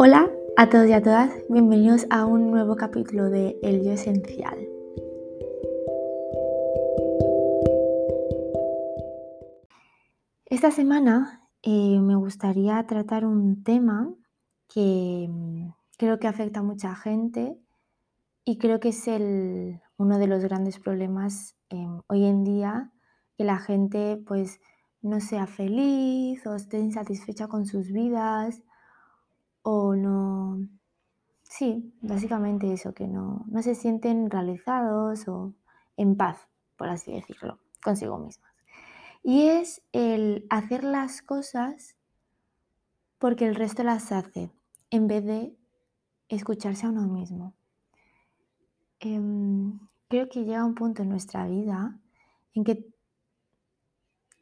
Hola a todos y a todas, bienvenidos a un nuevo capítulo de El Yo Esencial. Esta semana eh, me gustaría tratar un tema que mm, creo que afecta a mucha gente y creo que es el, uno de los grandes problemas em, hoy en día, que la gente pues no sea feliz o esté insatisfecha con sus vidas o no... Sí, básicamente eso, que no, no se sienten realizados o en paz, por así decirlo, consigo mismas. Y es el hacer las cosas porque el resto las hace, en vez de escucharse a uno mismo. Em, creo que llega un punto en nuestra vida en que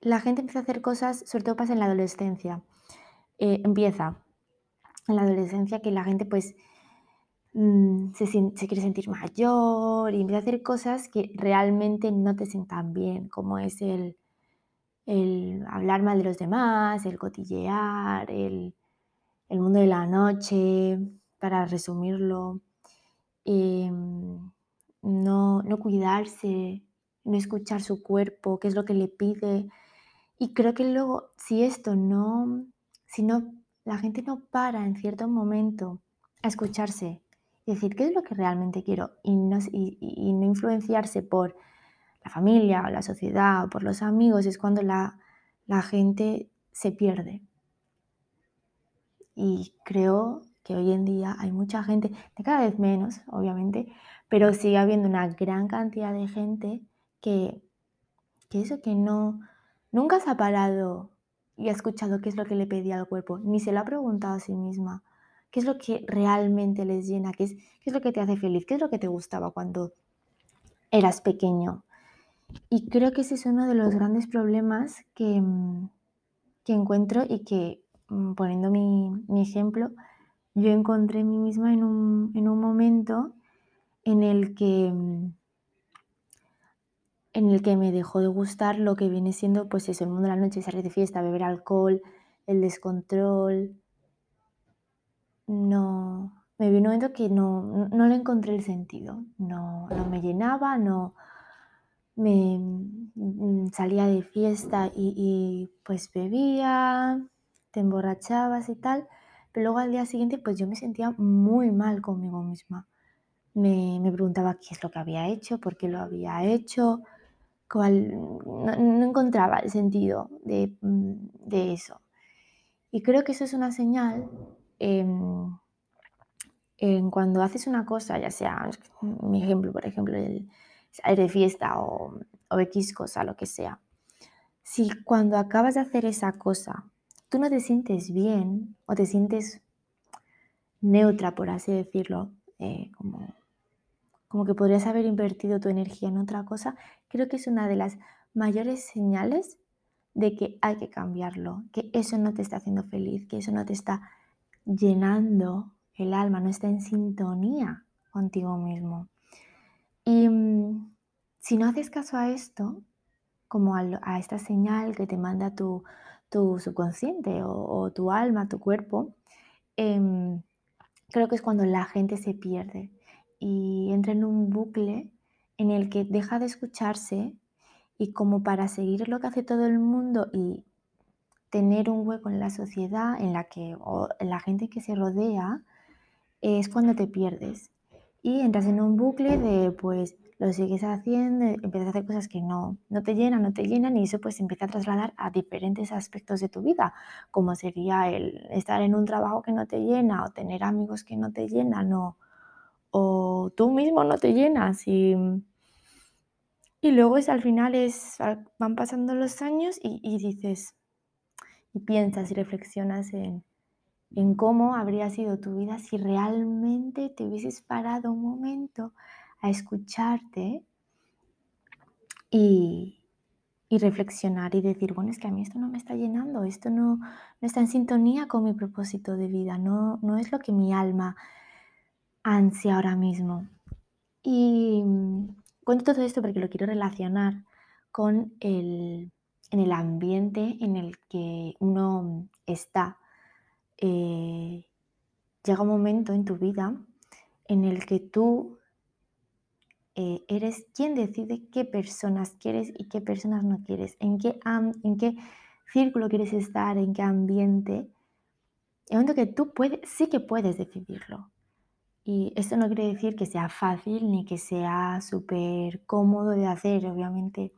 la gente empieza a hacer cosas, sobre todo pasa en la adolescencia. Eh, empieza en la adolescencia que la gente pues mm, se, quiere sentir mayor y empieza a hacer cosas que realmente no te sientan bien, como es el, el hablar mal de los demás, el cotillear, el, el mundo de la noche, para resumirlo, em, no, no cuidarse, no escuchar su cuerpo, qué es lo que le pide. Y creo que luego, si esto no, si no, la gente no para en cierto momento a escucharse y decir qué es lo que realmente quiero y no, influenciarse por la familia o la sociedad o por los amigos, es cuando la, la gente se pierde. Y creo que hoy en día hay mucha gente, de cada vez menos, obviamente, pero sigue habiendo una gran cantidad de gente que, que eso que no, nunca se ha parado y ha escuchado qué es lo que le pedía al cuerpo, ni se lo ha preguntado a sí misma, qué es lo que realmente les llena, qué es, qué es lo que te hace feliz, qué es lo que te gustaba cuando eras pequeño. Y creo que ese es uno de los grandes problemas que, mm, que encuentro y que, mm, poniendo mi, mi, ejemplo, yo encontré a mí misma en un, en un momento en el que mm, en el que me dejó de gustar lo que viene siendo pues eso, el mundo de la noche, salir de fiesta, beber alcohol, el descontrol. No, me vi un momento que no, no le encontré el sentido, no, no me llenaba, no, me mm, salía de fiesta y, y, pues bebía, te emborrachabas y tal, pero luego al día siguiente pues yo me sentía muy mal conmigo misma. Me, me preguntaba qué es lo que había hecho, por qué lo había hecho, cuál, no, encontraba el sentido de, mm, de, eso. Y creo que eso es una señal en cuando haces una cosa, ya sea, mi ejemplo, por ejemplo, el, de fiesta o, o X cosa, lo que sea. Si cuando acabas de hacer esa cosa, tú no te sientes bien o te sientes neutra, por así decirlo, eh, como, como que podrías haber invertido tu energía en otra cosa, creo que es una de las mayores señales de que hay que cambiarlo, que eso no te está haciendo feliz, que eso no te está llenando el alma, no está en sintonía contigo mismo. Y mm, si no haces caso a esto, como a, esta señal que te manda tu, tu subconsciente o, tu alma, tu cuerpo, eh, creo que es cuando la gente se pierde y entra en un bucle en el que deja de escucharse y como para seguir lo que hace todo el mundo y tener un hueco en la sociedad en la que o en la gente que se rodea es cuando te pierdes. Y entras en un bucle de pues lo sigues haciendo, empiezas a hacer cosas que no, no te llenan, no te llenan y eso pues empieza a trasladar a diferentes aspectos de tu vida, como sería el estar en un trabajo que no te llena o tener amigos que no te llenan o, o tú mismo no te llenas y, y luego es al final es, van pasando los años y, y dices y piensas y reflexionas en, en cómo habría sido tu vida si realmente te hubieses parado un momento a escucharte y, y, reflexionar y decir, bueno, es que a mí esto no me está llenando, esto no, no está en sintonía con mi propósito de vida, no, no es lo que mi alma ansia ahora mismo. Y cuento todo esto porque lo quiero relacionar con el, en el ambiente en el que uno está eh, llega un momento en tu vida en el que tú eh, eres quien decide qué personas quieres y qué personas no quieres, en qué, en qué círculo quieres estar, en qué ambiente. En momento que tú puedes, sí que puedes decidirlo. Y esto no quiere decir que sea fácil ni que sea súper cómodo de hacer. Obviamente,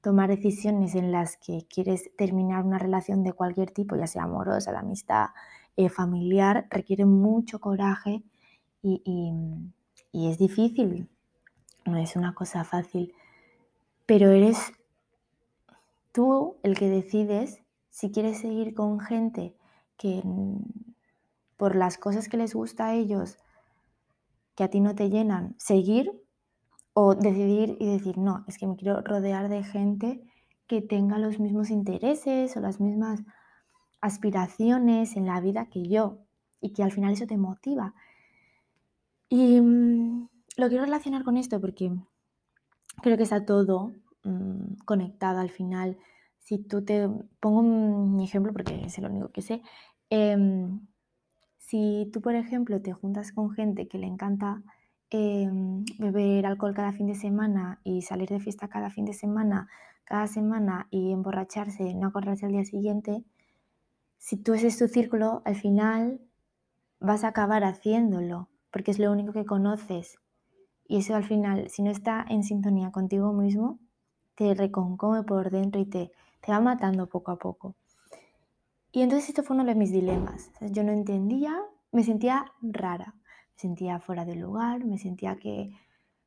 tomar decisiones en las que quieres terminar una relación de cualquier tipo, ya sea amorosa, de amistad, eh, familiar, requiere mucho coraje y, y es difícil no es una cosa fácil, pero eres tú el que decides si quieres seguir con gente que por las cosas que les gusta a ellos, que a ti no te llenan, seguir o decidir y decir, no, es que me quiero rodear de gente que tenga los mismos intereses o las mismas aspiraciones en la vida que yo y que al final eso te motiva. Y mm, lo quiero relacionar con esto porque creo que está todo mm, conectado al final. Si tú te pongo mi ejemplo porque es el único que sé. Em, si tú, por ejemplo, te juntas con gente que le encanta em, beber alcohol cada fin de semana y salir de fiesta cada fin de semana, cada semana y emborracharse, no acordarse al día siguiente, si tú ese es tu círculo, al final vas a acabar haciéndolo porque es lo único que conoces y eso al final, si no está en sintonía contigo mismo, te reconcome por dentro y te, te va matando poco a poco. Y entonces esto fue uno de mis dilemas. Yo no entendía, me sentía rara, me sentía fuera de lugar, me sentía que,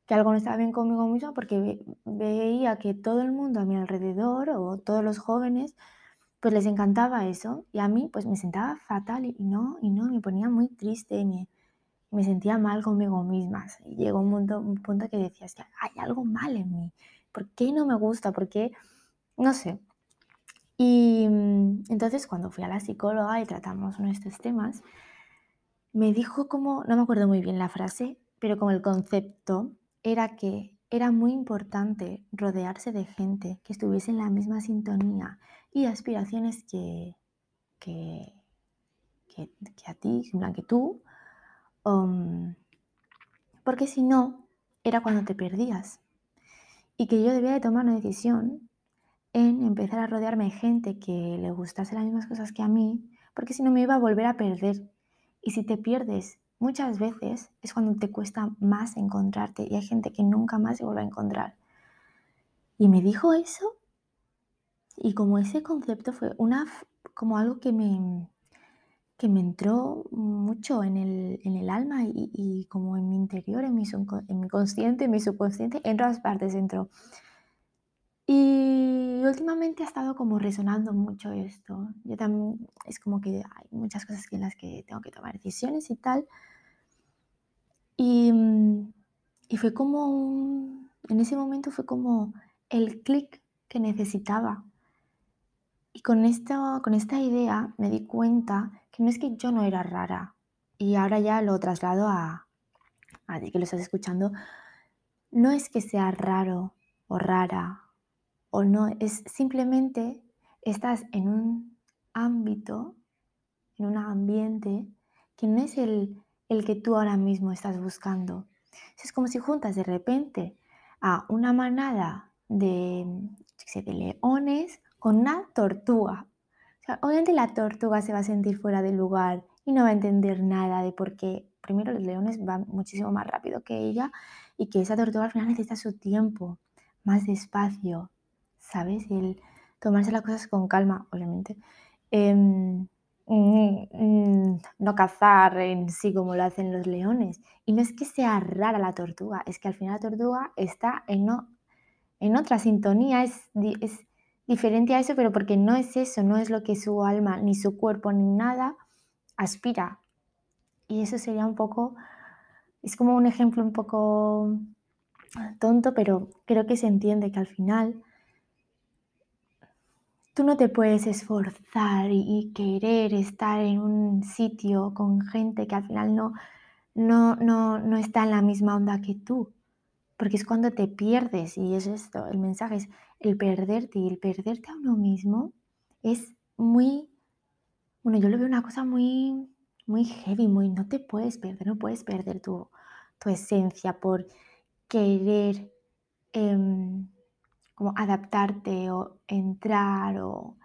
que algo no estaba bien conmigo misma porque veía que todo el mundo a mi alrededor o todos los jóvenes pues les encantaba eso y a mí pues me sentaba fatal y no, y no, me ponía muy triste, me, me sentía mal conmigo misma. Y llegó un punto, un punto que decía, que hay algo mal en mí. ¿Por qué no me gusta? ¿Por qué? No sé. Y mm, entonces cuando fui a la psicóloga y tratamos nuestros temas, me dijo como, no me acuerdo muy bien la frase, pero como el concepto era que era muy importante rodearse de gente que estuviese en la misma sintonía y aspiraciones que, que, que, a ti, en plan que tú, porque si no, era cuando te perdías. Y que yo debía de tomar una decisión en empezar a rodearme de gente que le gustase las mismas cosas que a mí, porque si no me iba a volver a perder. Y si te pierdes muchas veces es cuando te cuesta más encontrarte y hay gente que nunca más se vuelve a encontrar. Y me dijo eso y como ese concepto fue una como algo que me que me entró mucho en el, en el alma y, como en mi interior, en mi, en mi consciente, en mi subconsciente, en todas partes entró. Y últimamente ha estado como resonando mucho esto. Yo también, es como que hay muchas cosas en las que tengo que tomar decisiones y tal. Y, y fue como, en ese momento fue como el clic que necesitaba. Y con esta, con esta idea me di cuenta no es que yo no era rara, y ahora ya lo traslado a, a ti que lo estás escuchando, no es que sea raro o rara o no, es simplemente estás en un ámbito, en un ambiente que no es el, el que tú ahora mismo estás buscando. Es como si juntas de repente a una manada de, de leones con una tortuga obviamente la tortuga se va a sentir fuera de lugar y no va a entender nada de por qué. Primero, los leones van muchísimo más rápido que ella y que esa tortuga al final necesita su tiempo, más despacio, ¿sabes? El tomarse las cosas con calma, obviamente. Em, mm, mm, no cazar en sí como lo hacen los leones. Y no es que sea rara la tortuga, es que al final la tortuga está en, en otra sintonía, es, es diferente a eso, pero porque no es eso, no es lo que su alma, ni su cuerpo, ni nada aspira. Y eso sería un poco, es como un ejemplo un poco tonto, pero creo que se entiende que al final tú no te puedes esforzar y, querer estar en un sitio con gente que al final no, no, no, no está en la misma onda que tú porque es cuando te pierdes y es esto, el mensaje es el perderte y el perderte a uno mismo es muy, bueno, yo lo veo una cosa muy, muy heavy, muy no te puedes perder, no puedes perder tu, tu esencia por querer em, como adaptarte o entrar o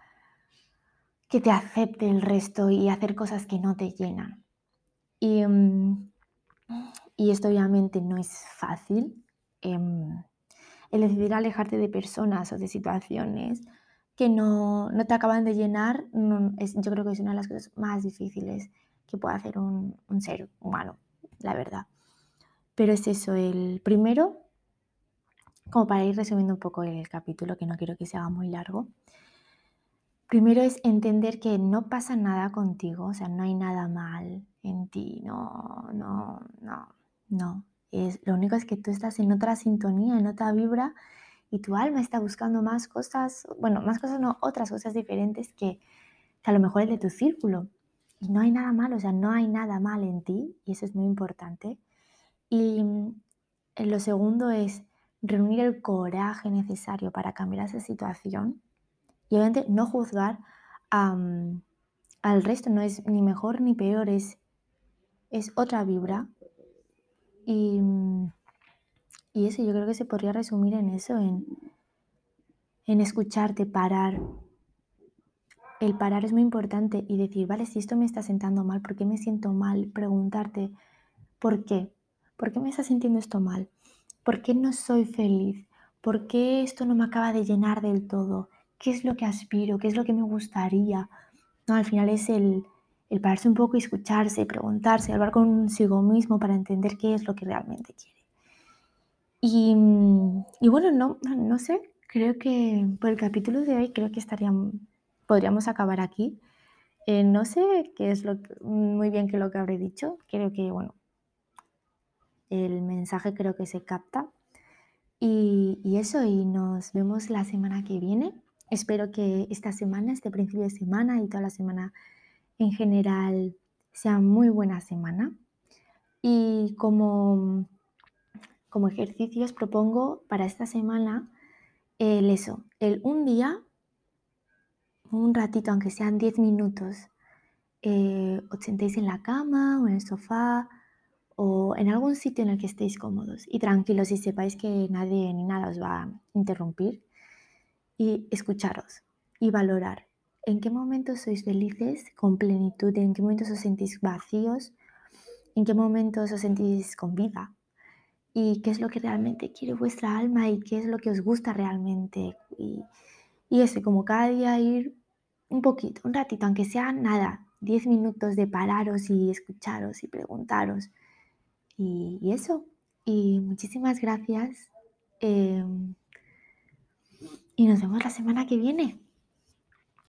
que te acepte el resto y hacer cosas que no te llenan. Y, em, y esto obviamente no es fácil. Em, el decidir alejarte de personas o de situaciones que no, te acaban de llenar, es, yo creo que es una de las cosas más difíciles que puede hacer un, un ser humano, la verdad. Pero es eso, el primero, como para ir resumiendo un poco el capítulo, que no quiero que se haga muy largo. Primero es entender que no pasa nada contigo, o sea, no hay nada mal en ti, no, no, no, no. Es, lo único es que tú estás en otra sintonía, en otra vibra y tu alma está buscando más cosas, bueno, más cosas no, otras cosas diferentes que, a lo mejor es de tu círculo. Y no hay nada malo, o sea, no hay nada mal en ti y eso es muy importante. Y mm, lo segundo es reunir el coraje necesario para cambiar esa situación y obviamente no juzgar al resto, no es ni mejor ni peor, es, es otra vibra. Y, y, eso yo creo que se podría resumir en eso, en, en escucharte, parar. El parar es muy importante y decir, vale, si esto me está sentando mal, ¿por qué me siento mal? Preguntarte, ¿por qué? ¿Por qué me está sintiendo esto mal? ¿Por qué no soy feliz? ¿Por qué esto no me acaba de llenar del todo? ¿Qué es lo que aspiro? ¿Qué es lo que me gustaría? No, al final es el, el pararse un poco y escucharse, preguntarse, hablar consigo mismo para entender qué es lo que realmente quiere. Y, y bueno, no, no sé, creo que por el capítulo de hoy creo que estaríamos, podríamos acabar aquí. Eh, no sé qué es lo muy bien que lo que habré dicho. Creo que, bueno, el mensaje creo que se capta. Y, eso, y nos vemos la semana que viene. Espero que esta semana, este principio de semana y toda la semana en general sea muy buena semana. Y como, como ejercicios propongo para esta semana el eso, el un día, un ratito, aunque sean 10 minutos, eh, os sentéis en la cama o en el sofá o en algún sitio en el que estéis cómodos y tranquilos y sepáis que nadie ni nada os va a interrumpir y escucharos y valorar en qué momentos sois felices con plenitud, en qué momentos os sentís vacíos, en qué momentos os sentís con vida y qué es lo que realmente quiere vuestra alma y qué es lo que os gusta realmente y, y eso, como cada día ir un poquito, un ratito, aunque sea nada, 10 minutos de pararos y escucharos y preguntaros y, eso. Y muchísimas gracias. Em, y nos vemos la semana que viene.